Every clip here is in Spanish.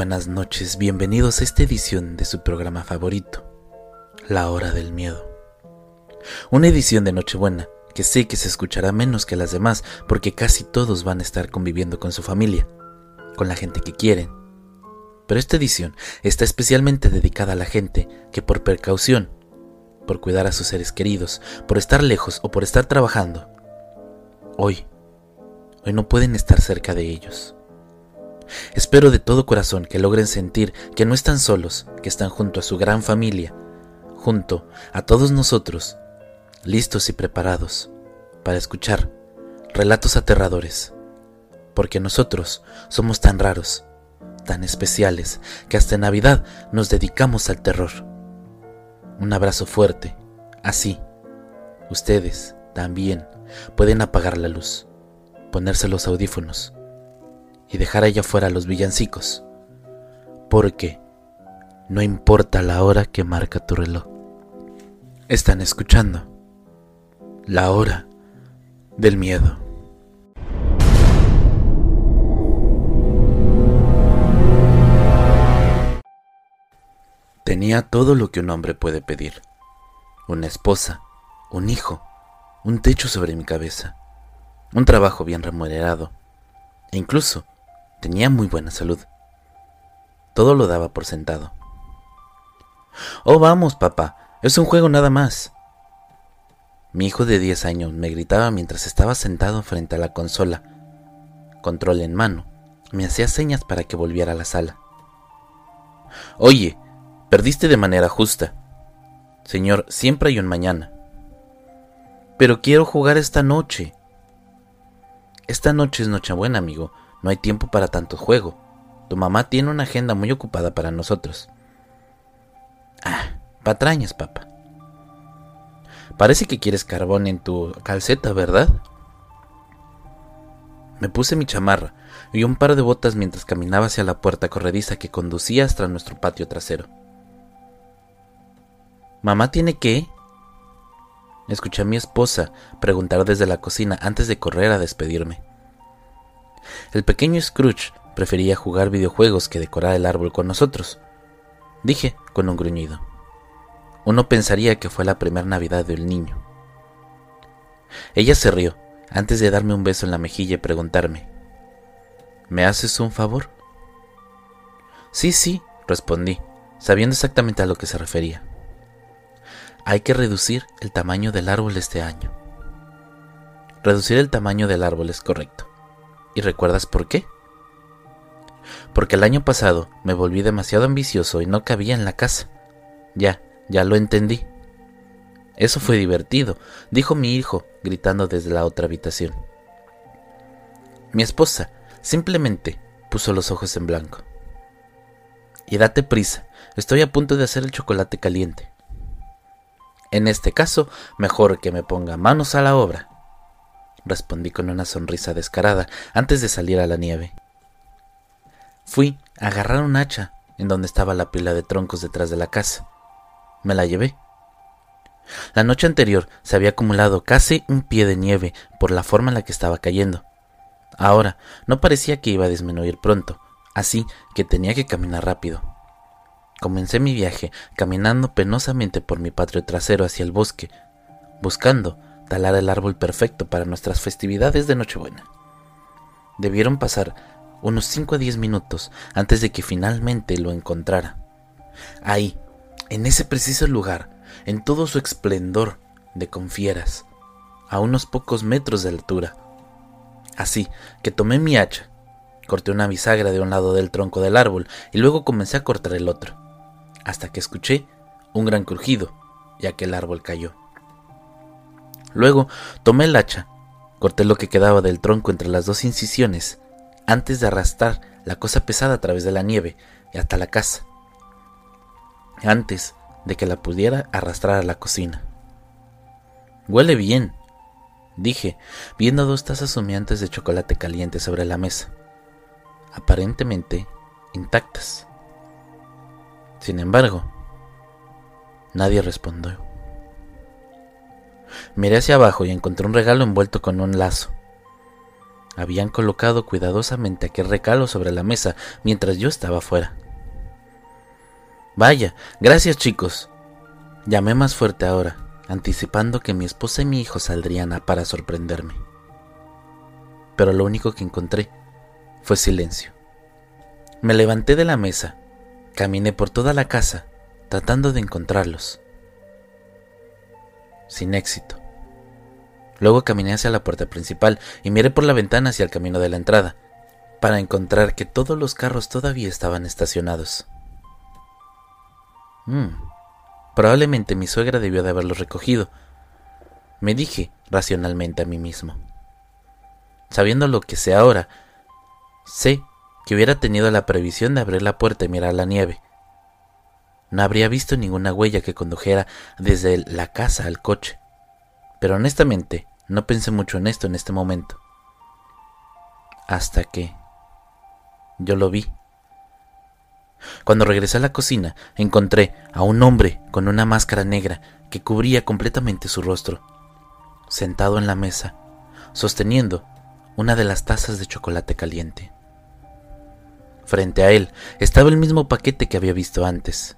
Buenas noches, bienvenidos a esta edición de su programa favorito, La Hora del Miedo. Una edición de Nochebuena que sé que se escuchará menos que las demás porque casi todos van a estar conviviendo con su familia, con la gente que quieren. Pero esta edición está especialmente dedicada a la gente que por precaución, por cuidar a sus seres queridos, por estar lejos o por estar trabajando, hoy, hoy no pueden estar cerca de ellos. Espero de todo corazón que logren sentir que no están solos, que están junto a su gran familia, junto a todos nosotros, listos y preparados para escuchar relatos aterradores, porque nosotros somos tan raros, tan especiales, que hasta Navidad nos dedicamos al terror. Un abrazo fuerte, así, ustedes también pueden apagar la luz, ponerse los audífonos, y dejar allá afuera los villancicos, porque no importa la hora que marca tu reloj. Están escuchando la hora del miedo. Tenía todo lo que un hombre puede pedir. Una esposa, un hijo, un techo sobre mi cabeza, un trabajo bien remunerado, e incluso Tenía muy buena salud. Todo lo daba por sentado. Oh, vamos, papá, es un juego nada más. Mi hijo de 10 años me gritaba mientras estaba sentado frente a la consola, control en mano. Me hacía señas para que volviera a la sala. Oye, perdiste de manera justa. Señor, siempre hay un mañana. Pero quiero jugar esta noche. Esta noche es Nochebuena, amigo. No hay tiempo para tanto juego. Tu mamá tiene una agenda muy ocupada para nosotros. Ah, patrañas, papá. Parece que quieres carbón en tu calceta, ¿verdad? Me puse mi chamarra y un par de botas mientras caminaba hacia la puerta corrediza que conducía hasta nuestro patio trasero. ¿Mamá tiene qué? Escuché a mi esposa preguntar desde la cocina antes de correr a despedirme. El pequeño Scrooge prefería jugar videojuegos que decorar el árbol con nosotros, dije con un gruñido. Uno pensaría que fue la primera Navidad del niño. Ella se rió antes de darme un beso en la mejilla y preguntarme, ¿Me haces un favor? Sí, sí, respondí, sabiendo exactamente a lo que se refería. Hay que reducir el tamaño del árbol este año. Reducir el tamaño del árbol es correcto. ¿Y recuerdas por qué? Porque el año pasado me volví demasiado ambicioso y no cabía en la casa. Ya, ya lo entendí. Eso fue divertido, dijo mi hijo, gritando desde la otra habitación. Mi esposa simplemente puso los ojos en blanco. Y date prisa, estoy a punto de hacer el chocolate caliente. En este caso, mejor que me ponga manos a la obra respondí con una sonrisa descarada antes de salir a la nieve. Fui a agarrar un hacha en donde estaba la pila de troncos detrás de la casa. Me la llevé. La noche anterior se había acumulado casi un pie de nieve por la forma en la que estaba cayendo. Ahora no parecía que iba a disminuir pronto, así que tenía que caminar rápido. Comencé mi viaje caminando penosamente por mi patio trasero hacia el bosque, buscando talar el árbol perfecto para nuestras festividades de Nochebuena. Debieron pasar unos 5 a 10 minutos antes de que finalmente lo encontrara. Ahí, en ese preciso lugar, en todo su esplendor de confieras, a unos pocos metros de altura. Así que tomé mi hacha, corté una bisagra de un lado del tronco del árbol y luego comencé a cortar el otro, hasta que escuché un gran crujido y aquel árbol cayó. Luego tomé el hacha, corté lo que quedaba del tronco entre las dos incisiones, antes de arrastrar la cosa pesada a través de la nieve y hasta la casa, antes de que la pudiera arrastrar a la cocina. Huele bien, dije, viendo dos tazas humeantes de chocolate caliente sobre la mesa, aparentemente intactas. Sin embargo, nadie respondió. Miré hacia abajo y encontré un regalo envuelto con un lazo. habían colocado cuidadosamente aquel recalo sobre la mesa mientras yo estaba fuera. Vaya, gracias chicos. Llamé más fuerte ahora, anticipando que mi esposa y mi hijo saldrían a para sorprenderme. Pero lo único que encontré fue silencio. Me levanté de la mesa, caminé por toda la casa, tratando de encontrarlos. Sin éxito. Luego caminé hacia la puerta principal y miré por la ventana hacia el camino de la entrada, para encontrar que todos los carros todavía estaban estacionados. Hmm, probablemente mi suegra debió de haberlos recogido, me dije racionalmente a mí mismo. Sabiendo lo que sé ahora, sé que hubiera tenido la previsión de abrir la puerta y mirar la nieve. No habría visto ninguna huella que condujera desde la casa al coche. Pero honestamente, no pensé mucho en esto en este momento. Hasta que yo lo vi. Cuando regresé a la cocina, encontré a un hombre con una máscara negra que cubría completamente su rostro, sentado en la mesa, sosteniendo una de las tazas de chocolate caliente. Frente a él estaba el mismo paquete que había visto antes.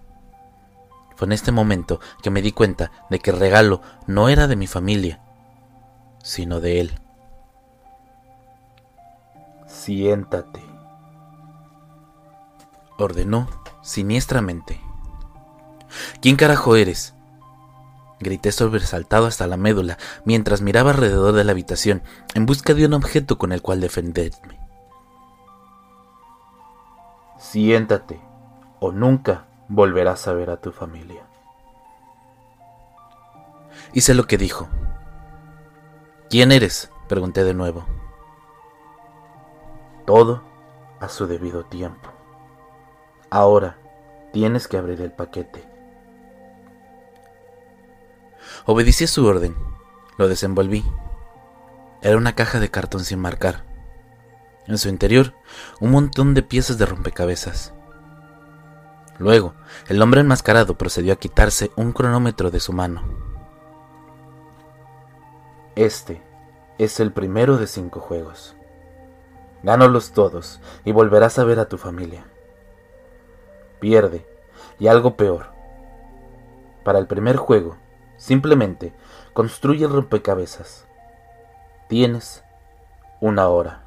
Fue en este momento que me di cuenta de que el regalo no era de mi familia, sino de él. Siéntate, ordenó siniestramente. ¿Quién carajo eres? Grité sobresaltado hasta la médula mientras miraba alrededor de la habitación en busca de un objeto con el cual defenderme. Siéntate o nunca volverás a ver a tu familia. Hice lo que dijo. ¿Quién eres? pregunté de nuevo. Todo a su debido tiempo. Ahora tienes que abrir el paquete. Obedecí su orden. Lo desenvolví. Era una caja de cartón sin marcar. En su interior, un montón de piezas de rompecabezas. Luego, el hombre enmascarado procedió a quitarse un cronómetro de su mano. Este es el primero de cinco juegos. Gánolos todos y volverás a ver a tu familia. Pierde, y algo peor. Para el primer juego, simplemente construye el rompecabezas. Tienes una hora.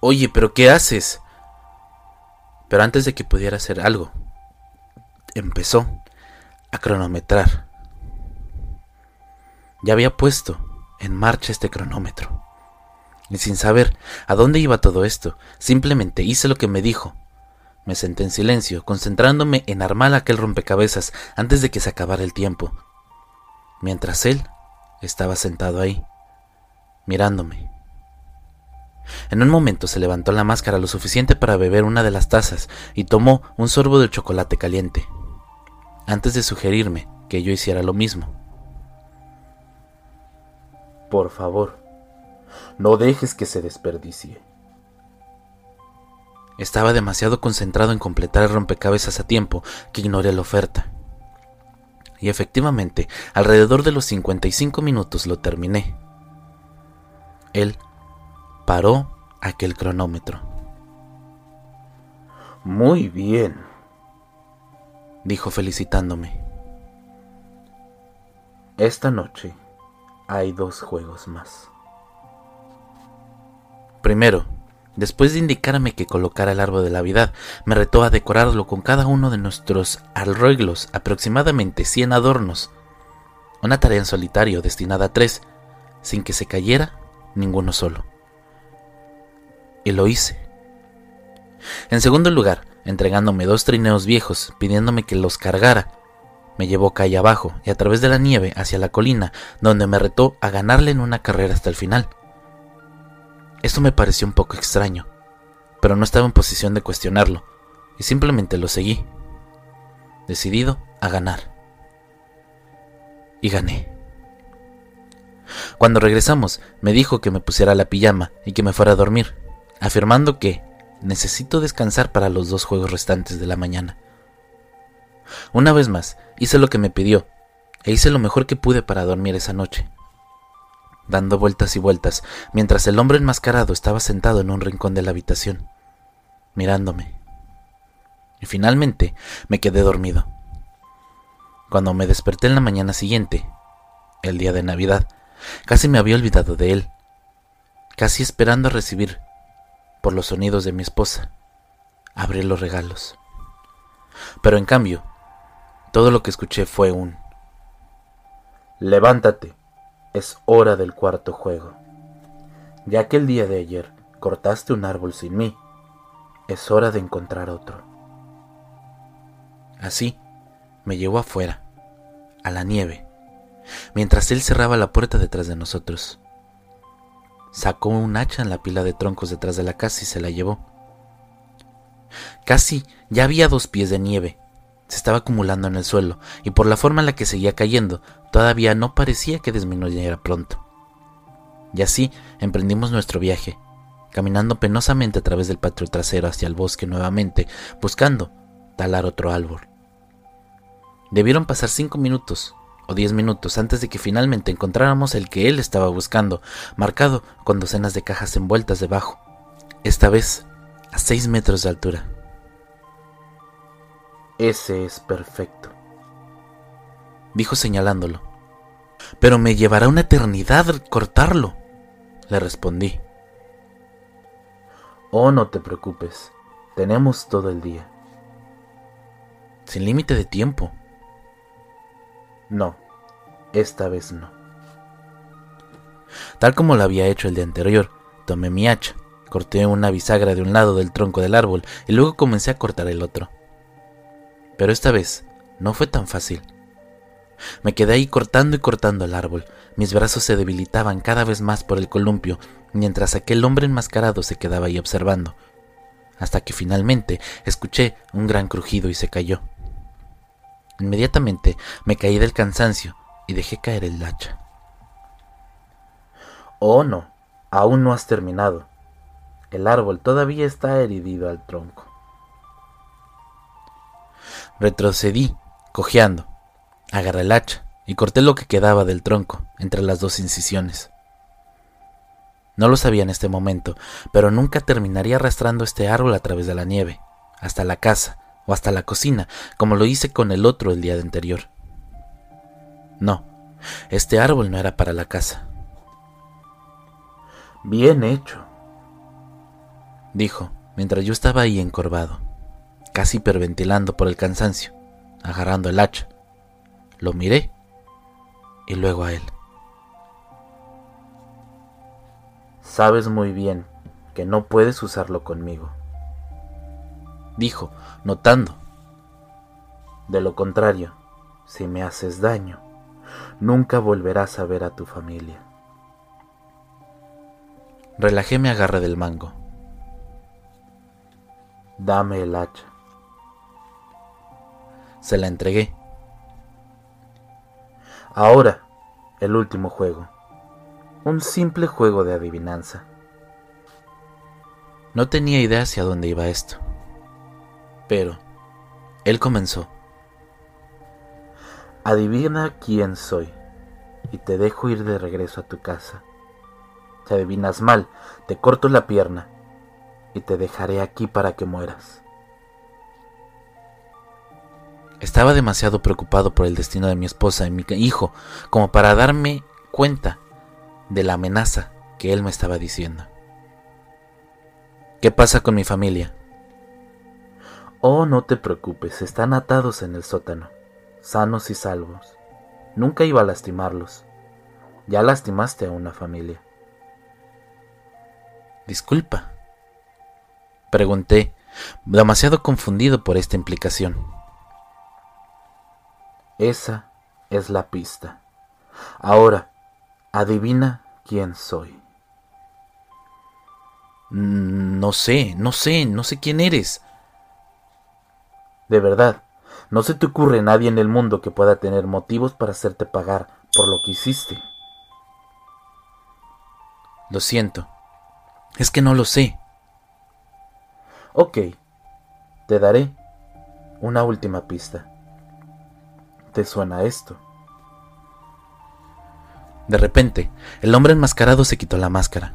Oye, pero ¿qué haces? Pero antes de que pudiera hacer algo, empezó a cronometrar. Ya había puesto en marcha este cronómetro. Y sin saber a dónde iba todo esto, simplemente hice lo que me dijo. Me senté en silencio, concentrándome en armar aquel rompecabezas antes de que se acabara el tiempo. Mientras él estaba sentado ahí, mirándome. En un momento se levantó la máscara lo suficiente para beber una de las tazas y tomó un sorbo del chocolate caliente, antes de sugerirme que yo hiciera lo mismo. Por favor, no dejes que se desperdicie. Estaba demasiado concentrado en completar el rompecabezas a tiempo que ignoré la oferta. Y efectivamente, alrededor de los 55 minutos lo terminé. Él paró aquel cronómetro. Muy bien, dijo felicitándome. Esta noche hay dos juegos más. Primero, después de indicarme que colocara el árbol de la Navidad, me retó a decorarlo con cada uno de nuestros arreglos, aproximadamente 100 adornos. Una tarea en solitario destinada a tres, sin que se cayera ninguno solo. Y lo hice. En segundo lugar, entregándome dos trineos viejos, pidiéndome que los cargara, me llevó calle abajo y a través de la nieve hacia la colina, donde me retó a ganarle en una carrera hasta el final. Esto me pareció un poco extraño, pero no estaba en posición de cuestionarlo, y simplemente lo seguí, decidido a ganar. Y gané. Cuando regresamos, me dijo que me pusiera la pijama y que me fuera a dormir, afirmando que necesito descansar para los dos juegos restantes de la mañana. Una vez más, hice lo que me pidió, e hice lo mejor que pude para dormir esa noche. dando vueltas y vueltas, mientras el hombre enmascarado estaba sentado en un rincón de la habitación, mirándome. Y finalmente me quedé dormido. Cuando me desperté en la mañana siguiente, el día de Navidad, casi me había olvidado de él, casi esperando recibir, por los sonidos de mi esposa, abrir los regalos. Pero en cambio, todo lo que escuché fue un Levántate, es hora del cuarto juego. Ya que el día de ayer cortaste un árbol sin mí, es hora de encontrar otro. Así, me llevó afuera, a la nieve, mientras él cerraba la puerta detrás de nosotros. Sacó un hacha en la pila de troncos detrás de la casa y se la llevó. Casi ya había dos pies de nieve. Se estaba acumulando en el suelo, y por la forma en la que seguía cayendo, todavía no parecía que disminuyera pronto. Y así emprendimos nuestro viaje, caminando penosamente a través del patio trasero hacia el bosque nuevamente, buscando talar otro árbol. Debieron pasar cinco minutos o diez minutos antes de que finalmente encontráramos el que él estaba buscando, marcado con docenas de cajas envueltas debajo, esta vez a seis metros de altura. Ese es perfecto, dijo señalándolo. Pero me llevará una eternidad cortarlo, le respondí. Oh, no te preocupes, tenemos todo el día. Sin límite de tiempo. No, esta vez no. Tal como lo había hecho el día anterior, tomé mi hacha, corté una bisagra de un lado del tronco del árbol y luego comencé a cortar el otro. Pero esta vez no fue tan fácil. Me quedé ahí cortando y cortando el árbol. Mis brazos se debilitaban cada vez más por el columpio, mientras aquel hombre enmascarado se quedaba ahí observando, hasta que finalmente escuché un gran crujido y se cayó. Inmediatamente me caí del cansancio y dejé caer el hacha. Oh no, aún no has terminado. El árbol todavía está herido al tronco. Retrocedí, cojeando. Agarré el hacha y corté lo que quedaba del tronco entre las dos incisiones. No lo sabía en este momento, pero nunca terminaría arrastrando este árbol a través de la nieve, hasta la casa o hasta la cocina, como lo hice con el otro el día anterior. No, este árbol no era para la casa. Bien hecho, dijo, mientras yo estaba ahí encorvado casi hiperventilando por el cansancio, agarrando el hacha. Lo miré y luego a él. Sabes muy bien que no puedes usarlo conmigo, dijo, notando. De lo contrario, si me haces daño, nunca volverás a ver a tu familia. Relajé mi agarre del mango. Dame el hacha. Se la entregué. Ahora, el último juego. Un simple juego de adivinanza. No tenía idea hacia dónde iba esto. Pero, él comenzó. Adivina quién soy y te dejo ir de regreso a tu casa. Si adivinas mal, te corto la pierna y te dejaré aquí para que mueras. Estaba demasiado preocupado por el destino de mi esposa y mi hijo como para darme cuenta de la amenaza que él me estaba diciendo. ¿Qué pasa con mi familia? Oh, no te preocupes, están atados en el sótano, sanos y salvos. Nunca iba a lastimarlos. Ya lastimaste a una familia. Disculpa. Pregunté, demasiado confundido por esta implicación. Esa es la pista. Ahora, adivina quién soy. No sé, no sé, no sé quién eres. De verdad, no se te ocurre nadie en el mundo que pueda tener motivos para hacerte pagar por lo que hiciste. Lo siento. Es que no lo sé. Ok, te daré una última pista te suena esto? De repente, el hombre enmascarado se quitó la máscara,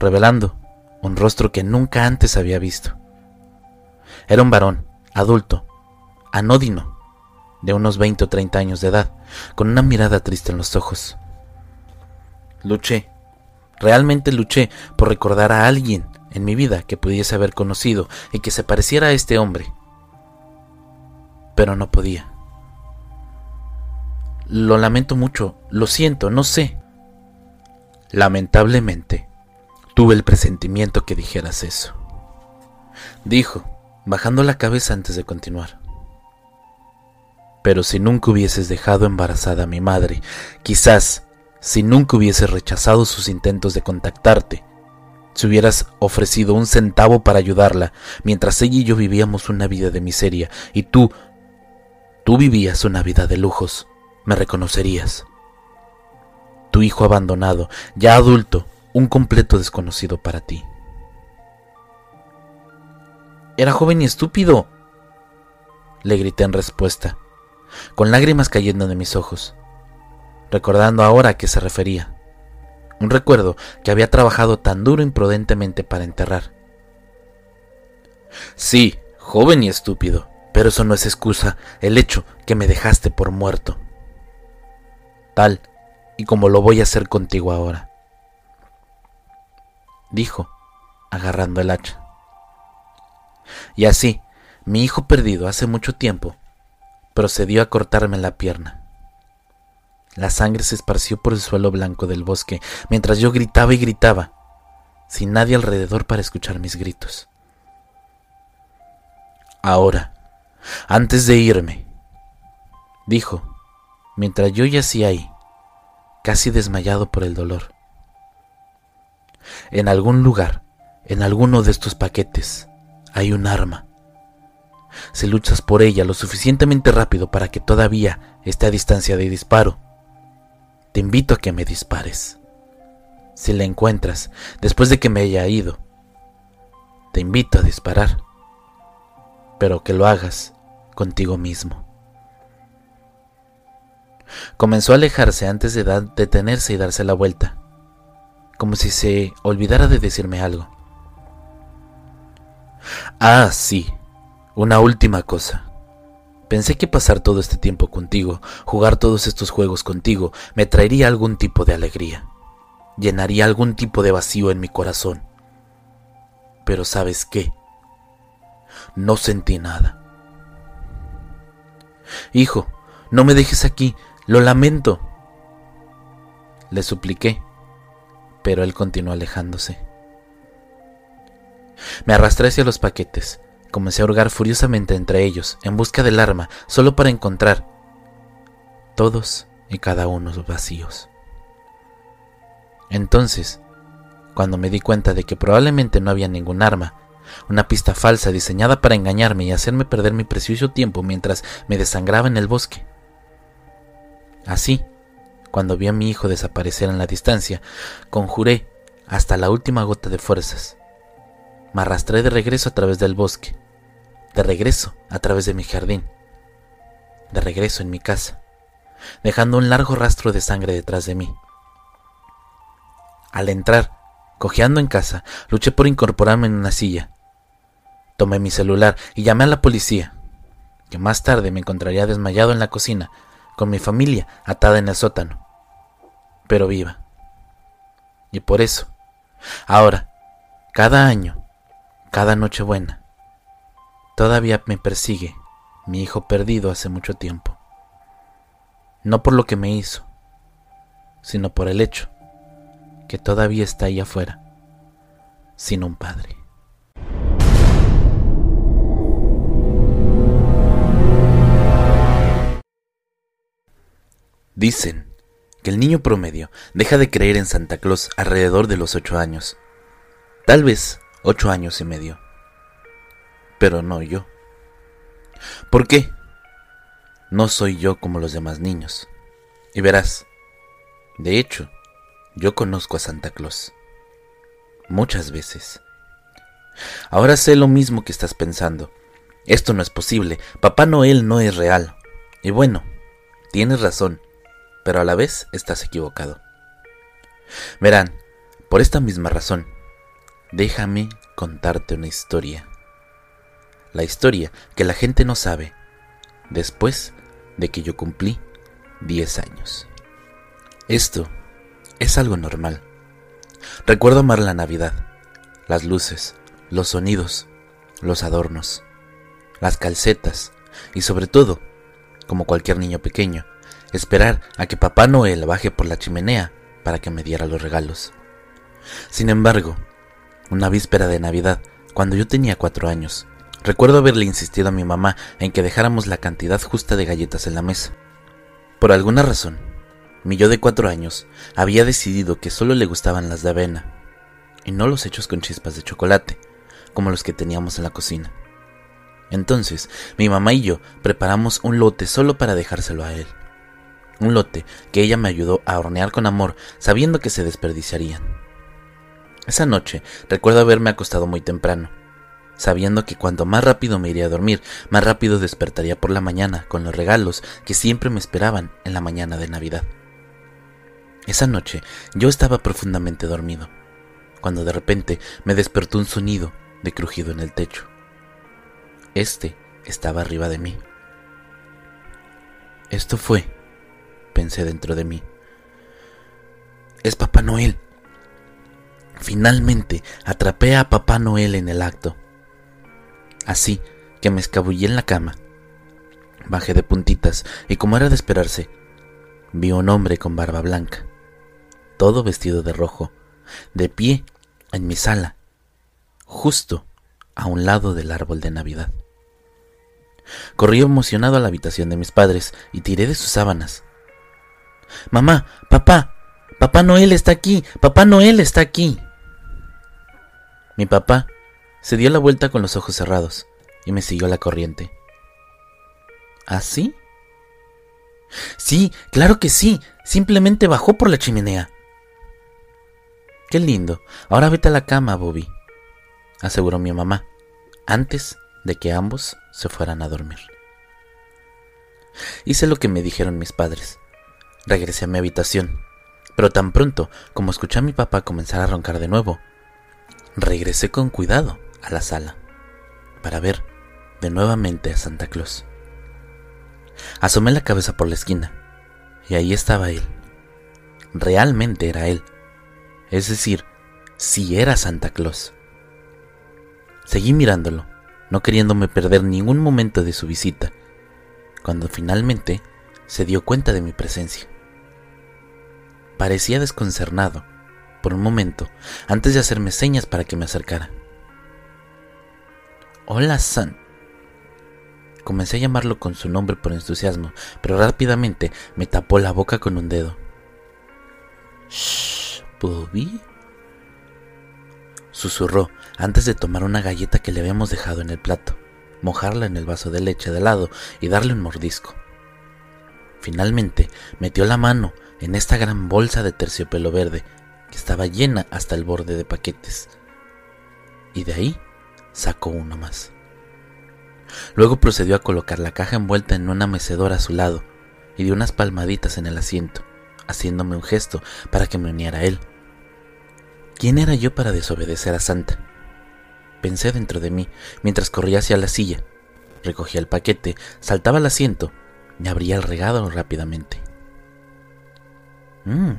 revelando un rostro que nunca antes había visto. Era un varón, adulto, anódino, de unos 20 o 30 años de edad, con una mirada triste en los ojos. Luché, realmente luché por recordar a alguien en mi vida que pudiese haber conocido y que se pareciera a este hombre, pero no podía. Lo lamento mucho, lo siento, no sé. Lamentablemente, tuve el presentimiento que dijeras eso. Dijo, bajando la cabeza antes de continuar. Pero si nunca hubieses dejado embarazada a mi madre, quizás si nunca hubieses rechazado sus intentos de contactarte, si hubieras ofrecido un centavo para ayudarla, mientras ella y yo vivíamos una vida de miseria, y tú, tú vivías una vida de lujos, me reconocerías. Tu hijo abandonado, ya adulto, un completo desconocido para ti. Era joven y estúpido, le grité en respuesta, con lágrimas cayendo de mis ojos, recordando ahora a qué se refería. Un recuerdo que había trabajado tan duro imprudentemente para enterrar. Sí, joven y estúpido, pero eso no es excusa, el hecho que me dejaste por muerto tal y como lo voy a hacer contigo ahora, dijo, agarrando el hacha. Y así, mi hijo perdido hace mucho tiempo procedió a cortarme la pierna. La sangre se esparció por el suelo blanco del bosque mientras yo gritaba y gritaba, sin nadie alrededor para escuchar mis gritos. Ahora, antes de irme, dijo, mientras yo yacía ahí, casi desmayado por el dolor. En algún lugar, en alguno de estos paquetes, hay un arma. Si luchas por ella lo suficientemente rápido para que todavía esté a distancia de disparo, te invito a que me dispares. Si la encuentras después de que me haya ido, te invito a disparar, pero que lo hagas contigo mismo. Comenzó a alejarse antes de detenerse y darse la vuelta, como si se olvidara de decirme algo. Ah, sí, una última cosa. Pensé que pasar todo este tiempo contigo, jugar todos estos juegos contigo, me traería algún tipo de alegría, llenaría algún tipo de vacío en mi corazón. Pero sabes qué? No sentí nada. Hijo, no me dejes aquí, lo lamento. Le supliqué, pero él continuó alejándose. Me arrastré hacia los paquetes. Comencé a hurgar furiosamente entre ellos, en busca del arma, solo para encontrar todos y cada uno vacíos. Entonces, cuando me di cuenta de que probablemente no había ningún arma, una pista falsa diseñada para engañarme y hacerme perder mi precioso tiempo mientras me desangraba en el bosque, Así, cuando vi a mi hijo desaparecer en la distancia, conjuré hasta la última gota de fuerzas. Me arrastré de regreso a través del bosque, de regreso a través de mi jardín, de regreso en mi casa, dejando un largo rastro de sangre detrás de mí. Al entrar, cojeando en casa, luché por incorporarme en una silla. Tomé mi celular y llamé a la policía, que más tarde me encontraría desmayado en la cocina con mi familia atada en el sótano, pero viva. Y por eso, ahora, cada año, cada noche buena, todavía me persigue mi hijo perdido hace mucho tiempo. No por lo que me hizo, sino por el hecho que todavía está ahí afuera, sin un padre. Dicen que el niño promedio deja de creer en Santa Claus alrededor de los ocho años. Tal vez ocho años y medio. Pero no yo. ¿Por qué? No soy yo como los demás niños. Y verás, de hecho, yo conozco a Santa Claus. Muchas veces. Ahora sé lo mismo que estás pensando. Esto no es posible. Papá Noel no es real. Y bueno, tienes razón. pero a la vez estás equivocado. Verán, por esta misma razón, déjame contarte una historia. La historia que la gente no sabe después de que yo cumplí 10 años. Esto es algo normal. Recuerdo amar la Navidad, las luces, los sonidos, los adornos, las calcetas y sobre todo, como cualquier niño pequeño, esperar a que Papá Noel baje por la chimenea para que me diera los regalos. Sin embargo, una víspera de Navidad, cuando yo tenía cuatro años, recuerdo haberle insistido a mi mamá en que dejáramos la cantidad justa de galletas en la mesa. Por alguna razón, mi yo de cuatro años había decidido que solo le gustaban las de avena, y no los hechos con chispas de chocolate, como los que teníamos en la cocina. Entonces, mi mamá y yo preparamos un lote solo para dejárselo a él. Un lote que ella me ayudó a hornear con amor, sabiendo que se desperdiciarían. Esa noche recuerdo haberme acostado muy temprano, sabiendo que cuanto más rápido me iría a dormir, más rápido despertaría por la mañana con los regalos que siempre me esperaban en la mañana de Navidad. Esa noche yo estaba profundamente dormido, cuando de repente me despertó un sonido de crujido en el techo. Este estaba arriba de mí. Esto fue, pensé dentro de mí. Es Papá Noel. Finalmente atrapé a Papá Noel en el acto. Así que me escabullí en la cama. Bajé de puntitas y como era de esperarse, vi un hombre con barba blanca, todo vestido de rojo, de pie en mi sala, justo a un lado del árbol de Navidad. Corrí emocionado a la habitación de mis padres y tiré de sus sábanas. Mamá, papá, papá Noel está aquí, papá Noel está aquí. Mi papá se dio la vuelta con los ojos cerrados y me siguió la corriente. ¿Así? ¿Ah, sí, claro que sí. Simplemente bajó por la chimenea. Qué lindo. Ahora vete a la cama, Bobby, aseguró mi mamá, antes de que ambos se fueran a dormir. Hice lo que me dijeron mis padres. Regresé a mi habitación, pero tan pronto como escuché a mi papá comenzar a roncar de nuevo, regresé con cuidado a la sala para ver de nuevamente a Santa Claus. Asomé la cabeza por la esquina y ahí estaba él. Realmente era él. Es decir, si era Santa Claus. Seguí mirándolo, no queriéndome perder ningún momento de su visita, cuando finalmente se dio cuenta de mi presencia. Parecía desconcernado por un momento antes de hacerme señas para que me acercara. Hola, San. Comencé a llamarlo con su nombre por entusiasmo, pero rápidamente me tapó la boca con un dedo. Shh, Bobby. Susurró antes de tomar una galleta que le habíamos dejado en el plato, mojarla en el vaso de leche de lado y darle un mordisco. Finalmente metió la mano en esta gran bolsa de terciopelo verde estaba llena hasta el borde de paquetes. Y de ahí sacó uno más. Luego procedió a colocar la caja envuelta en una mecedora a su lado y dio unas palmaditas en el asiento, haciéndome un gesto para que me uniera a él. ¿Quién era yo para desobedecer a Santa? Pensé dentro de mí mientras corría hacia la silla. Recogía el paquete, saltaba al asiento y abría el regalo rápidamente. Mmm,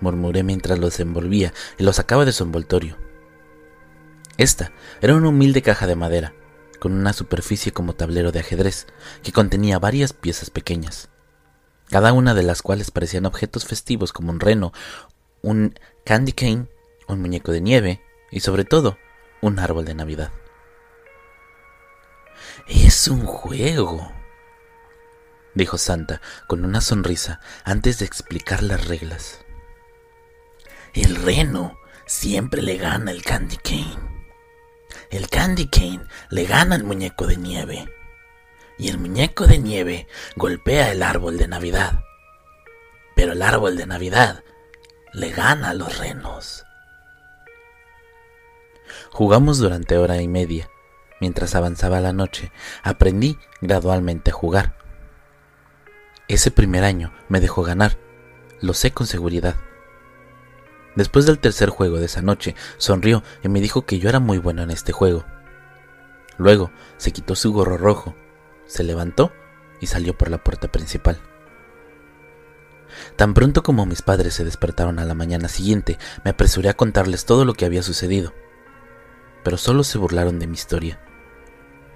murmuré mientras los envolvía y lo sacaba de su envoltorio. Esta era una humilde caja de madera, con una superficie como tablero de ajedrez, que contenía varias piezas pequeñas, cada una de las cuales parecían objetos festivos como un reno, un candy cane, un muñeco de nieve y sobre todo un árbol de Navidad. Es un juego, dijo Santa con una sonrisa antes de explicar las reglas. El reno siempre le gana el candy cane. El candy cane le gana al muñeco de nieve. Y el muñeco de nieve golpea el árbol de Navidad. Pero el árbol de Navidad le gana a los renos. Jugamos durante hora y media. Mientras avanzaba la noche, aprendí gradualmente a jugar. Ese primer año me dejó ganar, Lo sé con seguridad. Después del tercer juego de esa noche, sonrió y me dijo que yo era muy bueno en este juego. Luego se quitó su gorro rojo, se levantó y salió por la puerta principal. Tan pronto como mis padres se despertaron a la mañana siguiente, me apresuré a contarles todo lo que había sucedido. Pero solo se burlaron de mi historia,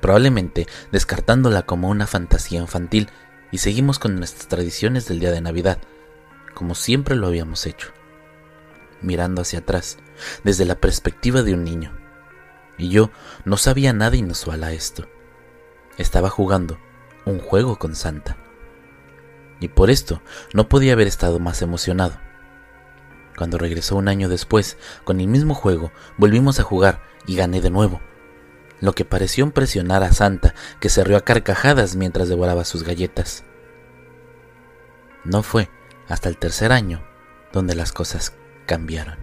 probablemente descartándola como una fantasía infantil, y seguimos con nuestras tradiciones del día de Navidad, como siempre lo habíamos hecho, mirando hacia atrás, desde la perspectiva de un niño. Y yo no sabía nada inusual a esto. Estaba jugando un juego con Santa y por esto no podía haber estado más emocionado. Cuando regresó un año después, con el mismo juego, volvimos a jugar y gané de nuevo, lo que pareció impresionar a Santa, que se rió a carcajadas mientras devoraba sus galletas. No fue hasta el tercer año donde las cosas cambiaron.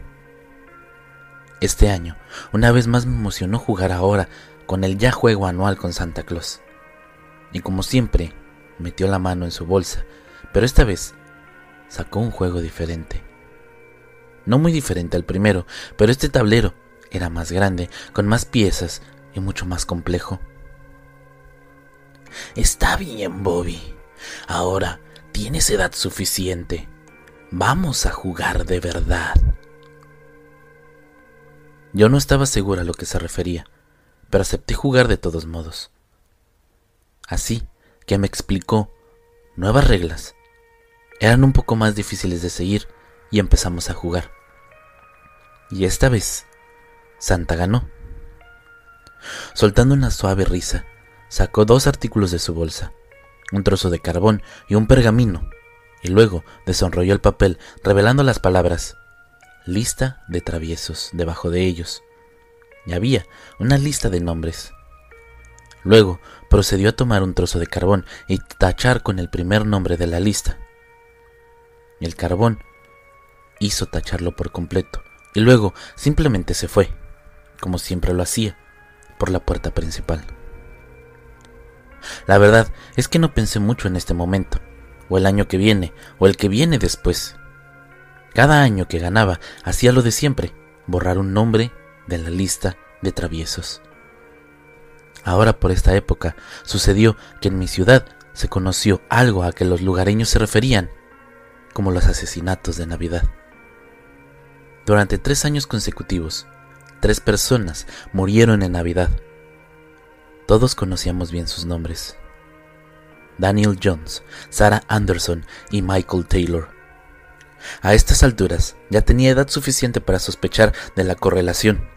Este año, una vez más me emocionó jugar ahora con el ya juego anual con Santa Claus. Y como siempre, metió la mano en su bolsa pero esta vez sacó un juego diferente. No muy diferente al primero, pero este tablero era más grande, con más piezas y mucho más complejo. Está bien, Bobby. Ahora tienes edad suficiente. Vamos a jugar de verdad. Yo no estaba segura a lo que se refería, pero acepté jugar de todos modos. Así que me explicó nuevas reglas eran un poco más difíciles de seguir y empezamos a jugar. Y esta vez, Santa ganó. Soltando una suave risa, sacó dos artículos de su bolsa, un trozo de carbón y un pergamino, y luego desenrolló el papel revelando las palabras lista de traviesos debajo de ellos. Y había una lista de nombres. Luego procedió a tomar un trozo de carbón y tachar con el primer nombre de la lista el carbón hizo tacharlo por completo y luego simplemente se fue, como siempre lo hacía, por la puerta principal. La verdad es que no pensé mucho en este momento, o el año que viene, o el que viene después. Cada año que ganaba hacía lo de siempre, borrar un nombre de la lista de traviesos. Ahora por esta época sucedió que en mi ciudad se conoció algo a que los lugareños se referían como los asesinatos de Navidad. Durante tres años consecutivos, tres personas murieron en Navidad. Todos conocíamos bien sus nombres. Daniel Jones, Sarah Anderson y Michael Taylor. A estas alturas ya tenía edad suficiente para sospechar de la correlación.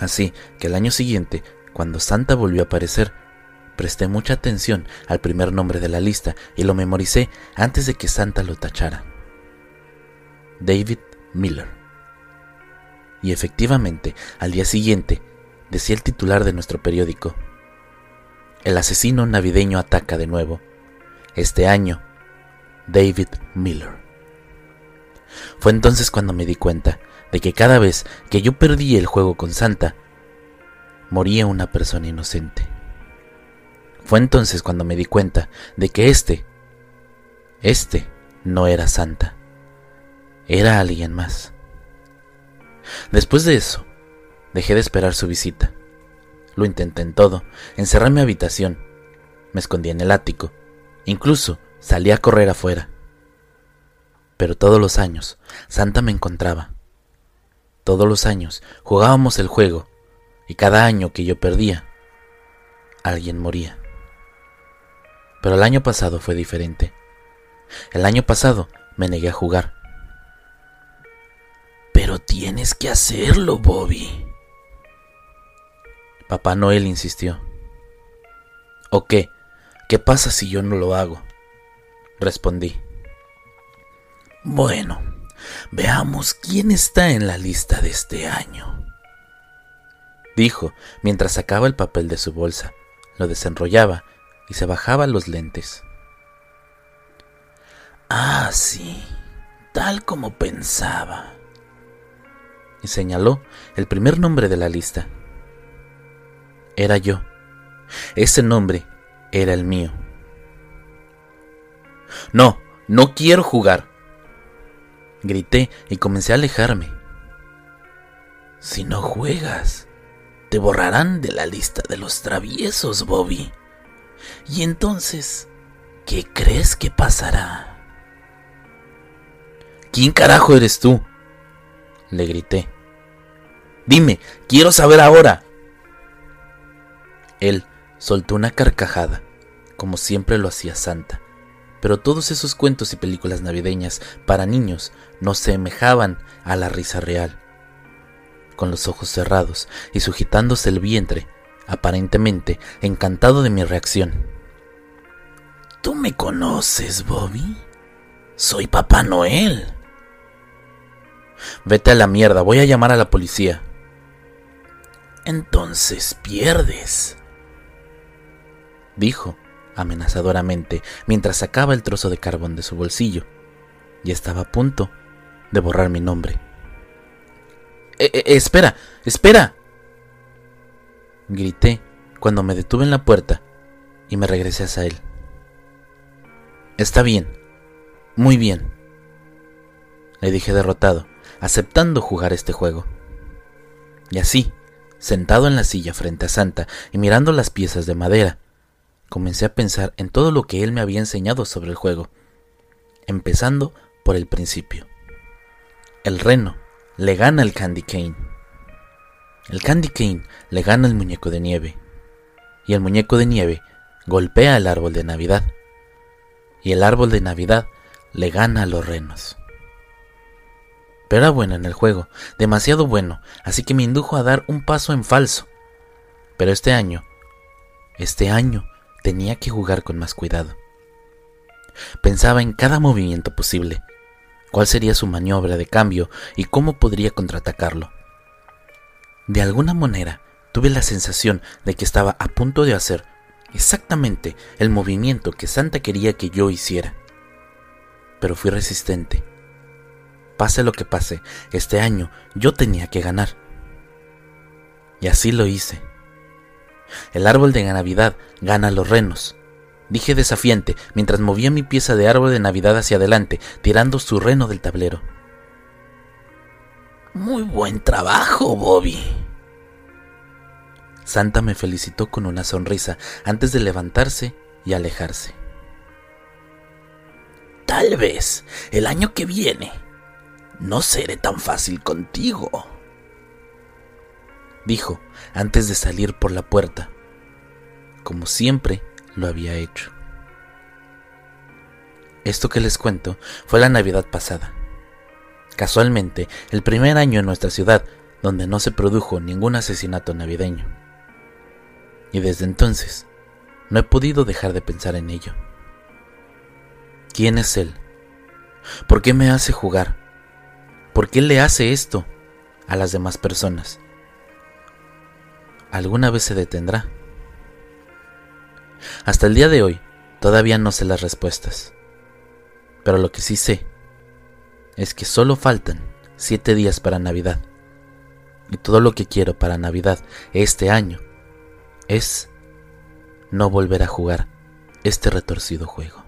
Así que el año siguiente, cuando Santa volvió a aparecer, Presté mucha atención al primer nombre de la lista y lo memoricé antes de que Santa lo tachara. David Miller. Y efectivamente, al día siguiente, decía el titular de nuestro periódico. El asesino navideño ataca de nuevo. Este año, David Miller. Fue entonces cuando me di cuenta de que cada vez que yo perdí el juego con Santa, moría una persona inocente. Fue entonces cuando me di cuenta de que este, este no era Santa, era alguien más. Después de eso, dejé de esperar su visita. Lo intenté en todo, encerré en mi habitación, me escondí en el ático, incluso salí a correr afuera. Pero todos los años, Santa me encontraba. Todos los años jugábamos el juego, y cada año que yo perdía, alguien moría. Pero el año pasado fue diferente. El año pasado me negué a jugar. Pero tienes que hacerlo, Bobby. Papá Noel insistió. ¿O qué? ¿Qué pasa si yo no lo hago? Respondí. Bueno, veamos quién está en la lista de este año. Dijo mientras sacaba el papel de su bolsa, lo desenrollaba y se bajaba los lentes. Ah, sí, tal como pensaba. Y señaló el primer nombre de la lista. Era yo. Ese nombre era el mío. No, no quiero jugar, Grité y comencé a alejarme. Si no juegas, te borrarán de la lista de los traviesos, Bobby. Y entonces, ¿qué crees que pasará? ¿Quién carajo eres tú? Le grité. Dime, quiero saber ahora. Él soltó una carcajada, como siempre lo hacía Santa. Pero todos esos cuentos y películas navideñas para niños no se semejaban a la risa real. Con los ojos cerrados y sujetándose el vientre, aparentemente encantado de mi reacción. ¿Tú me conoces, Bobby? Soy Papá Noel. Vete a la mierda, voy a llamar a la policía. Entonces pierdes, dijo amenazadoramente mientras sacaba el trozo de carbón de su bolsillo y estaba a punto de borrar mi nombre. Eh, eh, espera, espera. Grité cuando me detuve en la puerta y me regresé hacia él. Está bien, muy bien, le dije derrotado, aceptando jugar este juego. Y así, sentado en la silla frente a Santa y mirando las piezas de madera, comencé a pensar en todo lo que él me había enseñado sobre el juego, empezando por el principio. El reno le gana al Candy Cane. El Candy Cane le gana al muñeco de nieve. Y el muñeco de nieve golpea el árbol de Navidad. Y el árbol de Navidad le gana a los renos. Pero era bueno en el juego, demasiado bueno, así que me indujo a dar un paso en falso. Pero este año, este año, tenía que jugar con más cuidado. Pensaba en cada movimiento posible, cuál sería su maniobra de cambio y cómo podría contraatacarlo. De alguna manera tuve la sensación de que estaba a punto de hacer exactamente el movimiento que Santa quería que yo hiciera. Pero fui resistente. Pase lo que pase, este año yo tenía que ganar. Y así lo hice. El árbol de Navidad gana los renos. Dije desafiante mientras movía mi pieza de árbol de Navidad hacia adelante, tirando su reno del tablero. Muy buen trabajo, Bobby. Santa me felicitó con una sonrisa antes de levantarse y alejarse. Tal vez el año que viene no seré tan fácil contigo dijo antes de salir por la puerta, como siempre lo había hecho. Esto que les cuento fue la Navidad pasada. Casualmente, el primer año en nuestra ciudad donde no se produjo ningún asesinato navideño. Y desde entonces, no he podido dejar de pensar en ello. ¿Quién es él? ¿Por qué me hace jugar? ¿Por qué le hace esto a las demás personas? Alguna vez se detendrá. Hasta el día de hoy todavía no sé las respuestas, pero lo que sí sé es que solo faltan siete días para Navidad. Y todo lo que quiero para Navidad este año es no volver a jugar este retorcido juego.